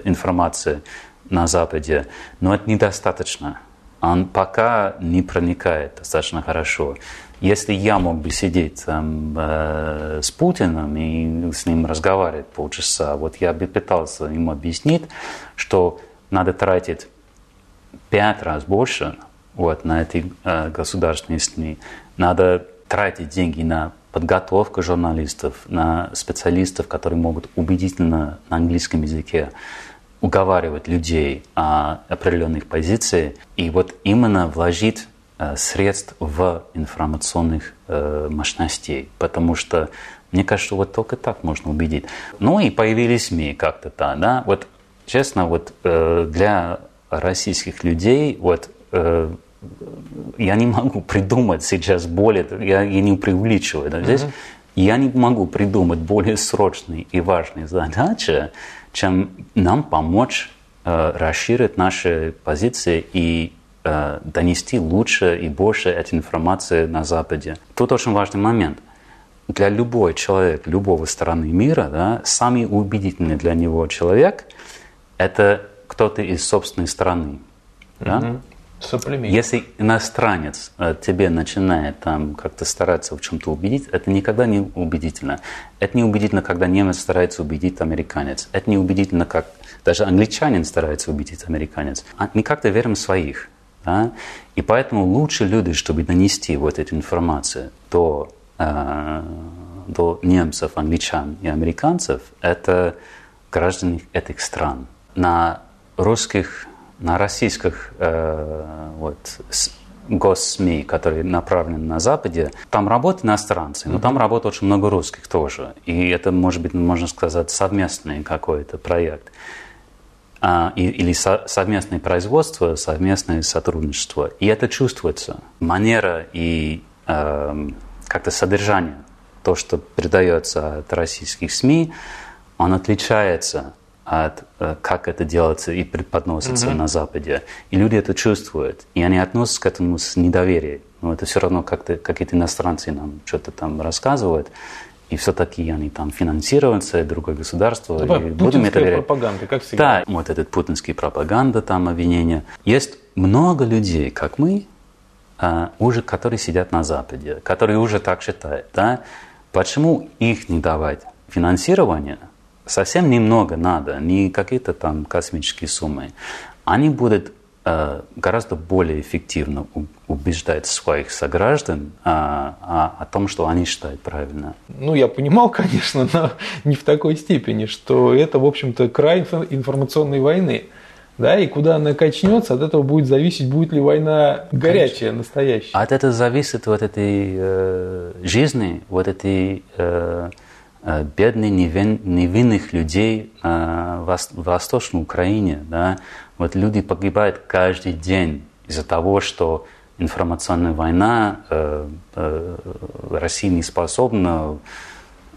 информацию на Западе. Но это недостаточно. Он пока не проникает достаточно хорошо. Если я мог бы сидеть там, э, с Путиным и с ним разговаривать полчаса, вот я бы пытался ему объяснить, что надо тратить пять раз больше вот, на эти э, государственные СМИ. Надо тратить деньги на подготовку журналистов, на специалистов, которые могут убедительно на английском языке уговаривать людей о определенных позициях. И вот именно вложить средств в информационных э, мощностей, потому что мне кажется, вот только так можно убедить. Ну и появились СМИ как-то там, да. Вот честно, вот э, для российских людей, вот я не могу придумать сейчас более, я, я не преувеличиваю, да, здесь mm-hmm. я не могу придумать более срочные и важные задачи, чем нам помочь расширить наши позиции и Э, донести лучше и больше этой информации на Западе. Тут очень важный момент. Для любой человека, любого стороны мира, да, самый убедительный для него человек – это кто-то из собственной страны. Да? Если иностранец э, тебе начинает там как-то стараться в чем-то убедить, это никогда не убедительно. Это не убедительно, когда немец старается убедить американец. Это не убедительно, как даже англичанин старается убедить американец. А мы как-то верим в своих. Да? И поэтому лучше люди, чтобы донести вот эту информацию до, э, до немцев, англичан и американцев, это граждане этих стран. На русских, на российских э, вот, госсми, которые направлены на Западе, там работают иностранцы, но там работает очень много русских тоже. И это, может быть, можно сказать, совместный какой-то проект. А, или совместное производство, совместное сотрудничество. И это чувствуется. Манера и э, как-то содержание, то, что передается от российских СМИ, он отличается от э, как это делается и преподносится mm-hmm. на Западе. И люди это чувствуют. И они относятся к этому с недоверием. Но это все равно как-то какие-то иностранцы нам что-то там рассказывают. И все-таки они там финансируются, другое государство. Давай, и будем это верить. пропаганда, как всегда. Да, вот этот путинский пропаганда, там обвинения. Есть много людей, как мы, а, уже, которые сидят на Западе, которые уже так считают. Да? Почему их не давать финансирование? Совсем немного надо, не какие-то там космические суммы. Они будут гораздо более эффективно убеждать своих сограждан а, а, о том, что они считают правильно. Ну, я понимал, конечно, но не в такой степени, что это, в общем-то, край информационной войны. Да, и куда она качнется, от этого будет зависеть, будет ли война горячая, Конечно. настоящая. От этого зависит вот этой э, жизни, вот этой э, э бедных, невин, невинных людей э, в Восточной Украине. Да? Вот люди погибают каждый день из-за того, что информационная война, э, э, Россия не способна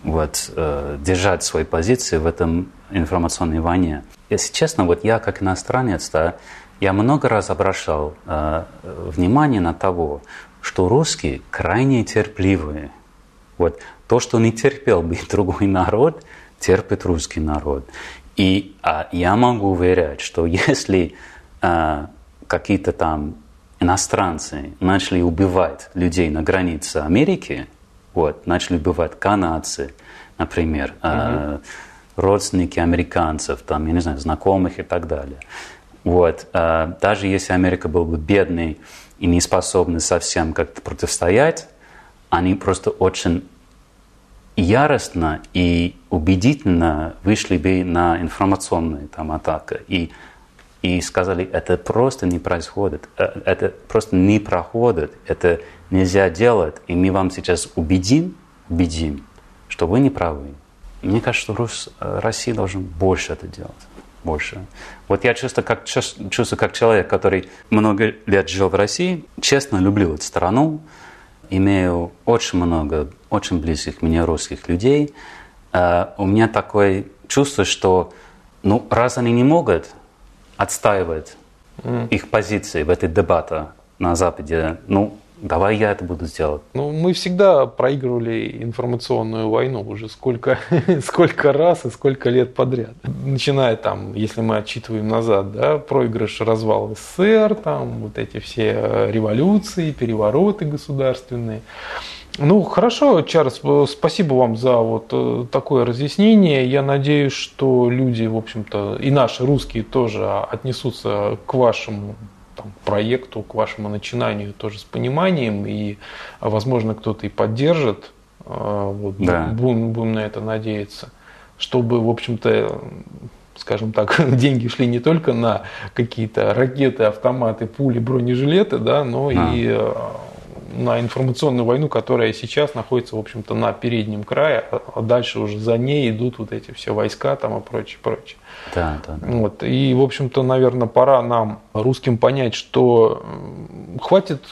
вот, э, держать свои позиции в этом информационной войне. Если честно, вот я как иностранец, да, я много раз обращал э, внимание на того, что русские крайне терпеливые. Вот то, что не терпел бы другой народ, терпит русский народ. И а, я могу уверять, что если а, какие-то там иностранцы начали убивать людей на границе Америки, вот, начали убивать канадцы, например, mm-hmm. э, родственники американцев, там, я не знаю, знакомых и так далее. Вот, э, даже если Америка была бы бедной и не способна совсем как-то противостоять, они просто очень яростно и убедительно вышли бы на информационную там, атаку. И и сказали, это просто не происходит, э, это просто не проходит, это нельзя делать, и мы вам сейчас убедим, убедим, что вы не правы. Мне кажется, Рус, э, Россия должен больше это делать. Больше. Вот я чувствую как, чувствую, как человек, который много лет жил в России, честно люблю эту страну, имею очень много, очень близких мне русских людей. Uh, у меня такое чувство, что ну, раз они не могут, отстаивает mm. их позиции в этой дебате на Западе, ну, давай я это буду делать. Ну, мы всегда проигрывали информационную войну уже сколько, сколько раз и сколько лет подряд. Начиная там, если мы отчитываем назад, да, проигрыш, развал СССР, там вот эти все революции, перевороты государственные. Ну, хорошо, Чарльз, спасибо вам за вот э, такое разъяснение. Я надеюсь, что люди, в общем-то, и наши русские тоже отнесутся к вашему там, проекту, к вашему начинанию тоже с пониманием, и, возможно, кто-то и поддержит. Э, вот, да. будем, будем на это надеяться. Чтобы, в общем-то, скажем так, деньги шли не только на какие-то ракеты, автоматы, пули, бронежилеты, да, но а. и э, на информационную войну, которая сейчас находится, в общем-то, на переднем крае, а, а дальше уже за ней идут вот эти все войска там и прочее, прочее. Да, да, да. Вот. И, в общем-то, наверное, пора нам, русским, понять, что хватит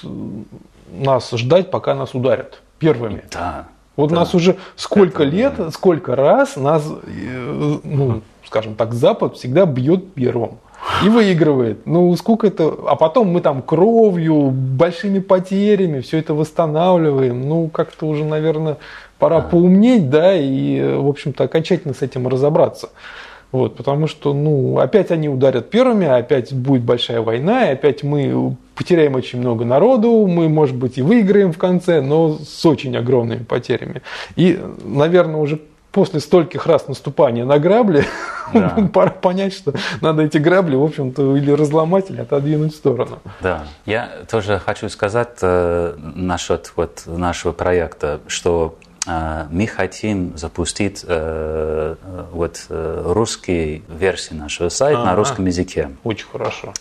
нас ждать, пока нас ударят первыми. Да. Вот да. нас уже сколько Это... лет, сколько раз нас, э, ну, скажем так, Запад всегда бьет первым и выигрывает. Ну, сколько это... А потом мы там кровью, большими потерями все это восстанавливаем. Ну, как-то уже, наверное, пора поумнеть, да, и, в общем-то, окончательно с этим разобраться. Вот, потому что, ну, опять они ударят первыми, опять будет большая война, и опять мы потеряем очень много народу, мы, может быть, и выиграем в конце, но с очень огромными потерями. И, наверное, уже после стольких раз наступания на грабли, да. пора понять, что надо эти грабли, в общем-то, или разломать, или отодвинуть в сторону. Да, я тоже хочу сказать э, насчет вот нашего проекта, что э, мы хотим запустить э, вот э, русские версии нашего сайта А-а-а. на русском языке. Очень хорошо.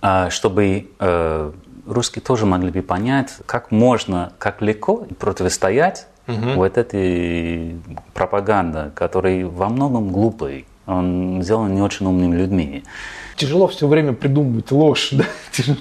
Э, чтобы э, русские тоже могли бы понять, как можно, как легко противостоять угу. вот этой пропаганда, которая во многом глупый, он сделан не очень умными людьми. Тяжело все время придумывать ложь, да? Тяжело.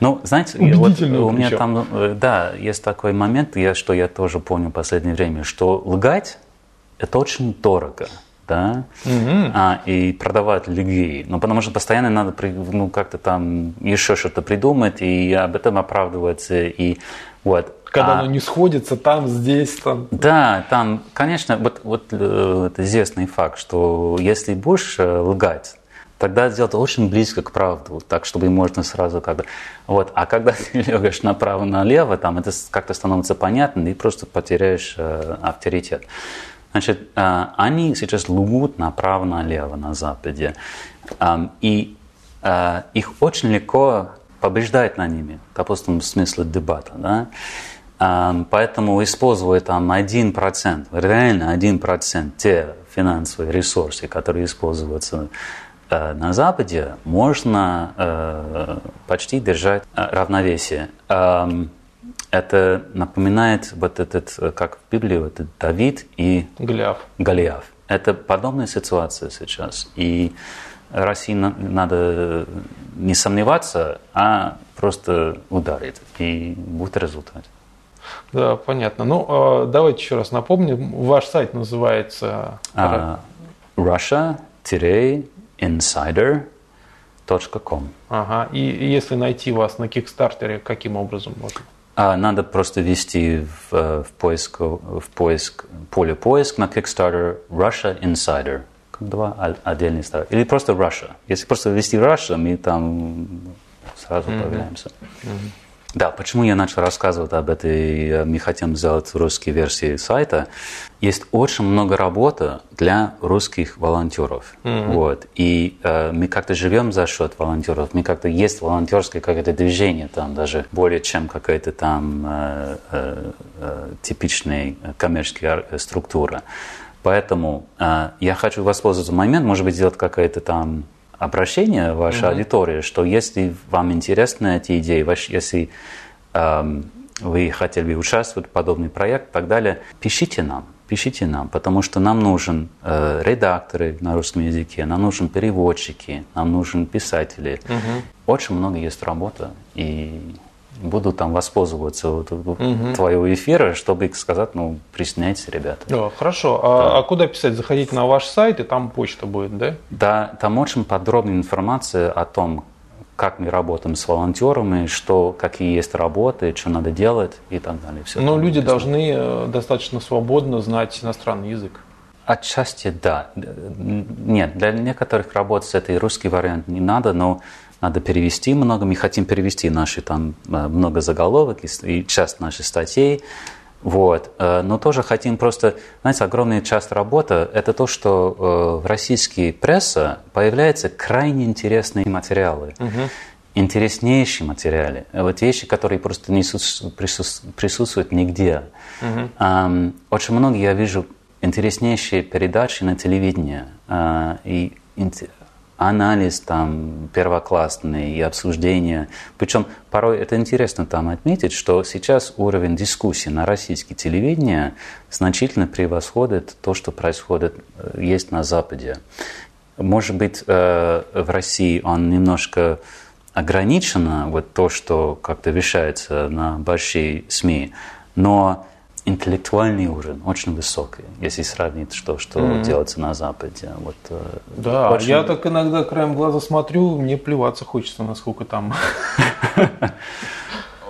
Ну, знаете, вот у меня причем. там, э, да, есть такой момент, я, что я тоже понял в последнее время, что лгать – это очень дорого. Да, mm-hmm. а, и продавать легии. Ну, потому что постоянно надо ну, как-то там еще что-то придумать и об этом оправдываться. И вот. Когда а, оно не сходится там, здесь, там. Да, там, конечно, вот, вот э, это известный факт, что если будешь э, лгать, тогда сделать очень близко к правду, так, чтобы можно сразу как бы... Вот. А когда ты легаешь направо-налево, там это как-то становится понятно, и просто потеряешь э, авторитет. Значит, э, они сейчас лгут направо-налево на Западе. И э, их очень легко побеждать на ними, допустим, в смысле дебата. Да? Поэтому используя там 1%, реально 1% те финансовые ресурсы, которые используются Э, на Западе можно э, почти держать э, равновесие. Это напоминает вот этот, как в Библии, вот этот Давид и Голиаф. Голиаф. Это подобная ситуация сейчас. И России надо не сомневаться, а просто ударить. И будет результат. Да, понятно. Ну, а давайте еще раз напомним. Ваш сайт называется... Uh, Russia insider.com. Ага. И если найти вас на Кикстартере, каким образом можно? А, надо просто ввести в, э, в, поиск, в поиск, поле поиск на Kickstarter Russia Insider. Два отдельные стороны. Или просто Russia. Если просто ввести Russia, мы там сразу mm-hmm. появляемся. Mm-hmm. Да, почему я начал рассказывать об этой, э, мы хотим сделать русские версии сайта. Есть очень много работы для русских волонтеров. Mm-hmm. Вот. И э, мы как-то живем за счет волонтеров. Мы как-то есть волонтерское какое-то движение там даже более чем какая-то там э, э, э типичная коммерческая структура. Поэтому э, я хочу воспользоваться момент, может быть, сделать какая-то там обращение вашей mm-hmm. аудитории, что если вам интересны эти идеи, если эм, вы хотели бы участвовать в подобный проект и так далее, пишите нам, пишите нам, потому что нам нужен э, редакторы на русском языке, нам нужен переводчики, нам нужен писатели. Угу. Очень много есть работы, и буду там воспользоваться вот, угу. твоего эфира, чтобы сказать, ну, присоединяйтесь, ребята. Да, хорошо. А, да. а куда писать? Заходите на ваш сайт, и там почта будет, да? Да, там очень подробная информация о том, как мы работаем с волонтерами, что, какие есть работы, что надо делать и так далее. Все Но люди написано. должны э, достаточно свободно знать иностранный язык. Отчасти да. Нет, для некоторых работ с этой русский вариант не надо, но надо перевести много. Мы хотим перевести наши там э, много заголовок и часть наших статей. Вот. Э, но тоже хотим просто, знаете, огромная часть работы – это то, что э, в российской прессе появляются крайне интересные материалы. Угу. Интереснейшие материалы. Вот вещи, которые просто не присутствуют нигде. Угу. Очень много я вижу интереснейшие передачи на телевидении. И анализ там первоклассный и обсуждение. Причем порой это интересно там отметить, что сейчас уровень дискуссии на российском телевидении значительно превосходит то, что происходит э, есть на Западе. Может быть, э, в России он немножко ограничено, вот то, что как-то вещается на большие СМИ, но интеллектуальный уровень очень высокий, если сравнить что, что mm-hmm. делается на Западе. Вот, э, да, очень... я так иногда краем глаза смотрю, мне плеваться хочется, насколько там.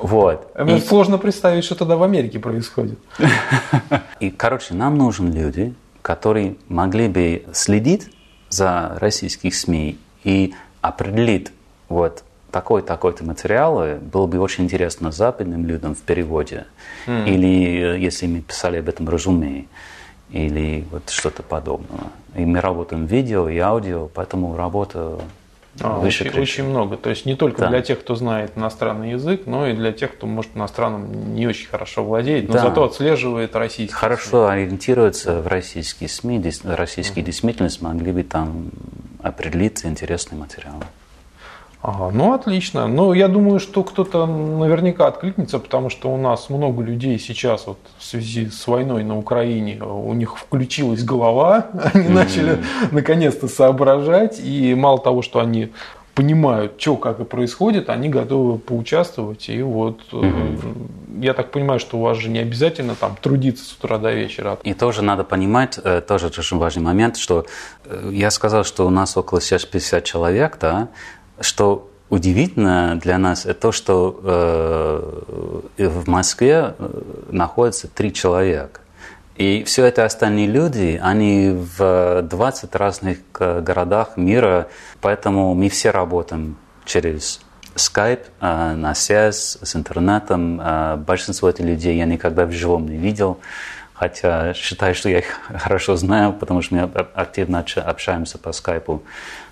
Вот. А мне и... сложно представить, что тогда в Америке происходит. И, короче, нам нужны люди, которые могли бы следить за российских СМИ и определить вот такой-такой-то материалы было бы очень интересно западным людям в переводе. Mm. Или э, если мы писали об этом резюме, или вот что-то подобное. И мы работаем видео и аудио, поэтому работа а, выше очень, очень много. То есть не только да. для тех, кто знает иностранный язык, но и для тех, кто, может, иностранным не очень хорошо владеет, но да. зато отслеживает российский. Хорошо СМИ. ориентируется в российские СМИ, российские mm. действительность могли бы там определить интересный материал. Ага, ну отлично. Ну, я думаю, что кто-то наверняка откликнется, потому что у нас много людей сейчас вот в связи с войной на Украине, у них включилась голова, они mm-hmm. начали наконец-то соображать, и мало того, что они понимают, что как и происходит, они готовы поучаствовать. И вот угу. я так понимаю, что у вас же не обязательно там трудиться с утра до вечера. И тоже надо понимать, э, тоже очень важный момент, что я сказал, что у нас около сейчас 50 человек, да, что удивительно для нас это то, что э, в Москве находится три человека. И все это остальные люди, они в 20 разных городах мира, поэтому мы все работаем через Skype, э, на связь с интернетом. Э, большинство этих людей я никогда в живом не видел, хотя считаю, что я их хорошо знаю, потому что мы активно общаемся по скайпу.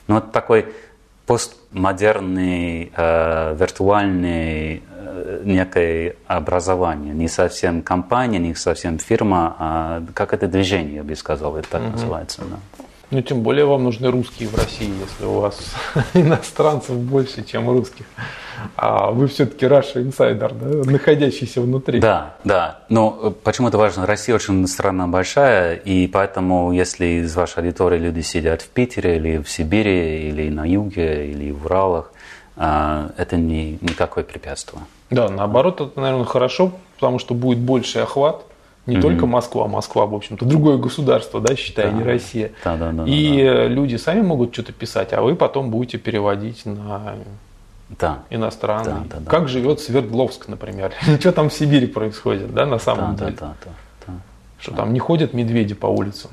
Но вот такой постмодерный, э, виртуальный э, некое образование. Не совсем компания, не совсем фирма, а как это движение, я бы сказал, это так угу. называется. Да. Ну, тем более вам нужны русские в России, если у вас иностранцев больше, чем русских. А вы все-таки Russia инсайдер, да, находящийся внутри. Да, да. Но э, почему это важно? Россия очень страна большая, и поэтому, если из вашей аудитории люди сидят в Питере или в Сибири, или на юге, или в Уралах, а, это не никакое препятствие. Да, наоборот, это, наверное, хорошо, потому что будет больший охват, не mm-hmm. только Москва, Москва, в общем-то, другое государство, да, считай, да. не Россия. Да, да, да, и да, да. люди сами могут что-то писать, а вы потом будете переводить на да. иностранный. Да, да, да. Как живет Свердловск, например. Что там в Сибири происходит, да, на самом да, деле. Да, да, да, да. Что да. там не ходят медведи по улицам.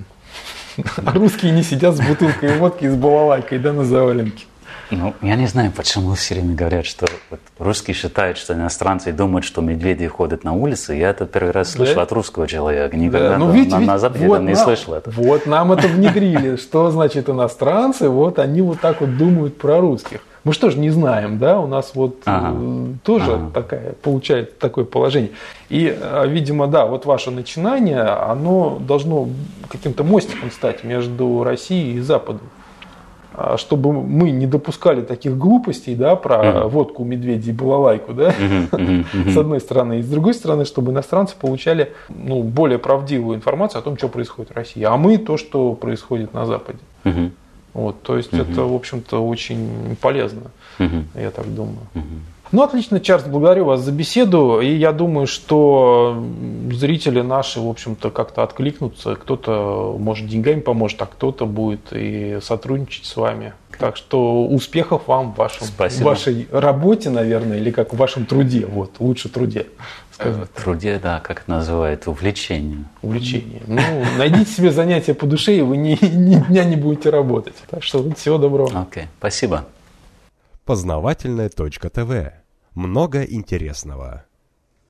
А русские не сидят с бутылкой водки и с балалайкой, да, на заваленке. Ну, я не знаю, почему все время говорят, что вот русские считают, что иностранцы думают, что медведи ходят на улице. Я это первый раз слышал да? от русского человека. Никогда да. ну, видите, на, на Западе вот не нам, слышал это. Вот нам это внедрили. Что значит иностранцы? Вот они вот так вот думают про русских. Мы что же не знаем, да, у нас вот ага. Э, тоже ага. такая, получается такое положение. И, э, видимо, да, вот ваше начинание, оно должно каким-то мостиком стать между Россией и Западом. А, чтобы мы не допускали таких глупостей, да, про mm-hmm. водку, медведей, балалайку, да, mm-hmm. с одной стороны, и с другой стороны, чтобы иностранцы получали ну, более правдивую информацию о том, что происходит в России, а мы то, что происходит на Западе. Mm-hmm. Вот, то есть это, в общем-то, очень полезно, я так думаю. Ну, отлично, Чарльз, благодарю вас за беседу. И я думаю, что зрители наши, в общем-то, как-то откликнутся. Кто-то, может, деньгами поможет, а кто-то будет и сотрудничать с вами. Так что успехов вам в, вашем, в вашей работе, наверное, или как в вашем труде. Вот, лучше труде. Сказать. Труде, да, как это называют, увлечение. Увлечение. Ну, найдите себе занятие по душе, и вы ни, ни дня не будете работать. Так что всего доброго. Окей, okay. спасибо. Познавательная точка ТВ. Много интересного.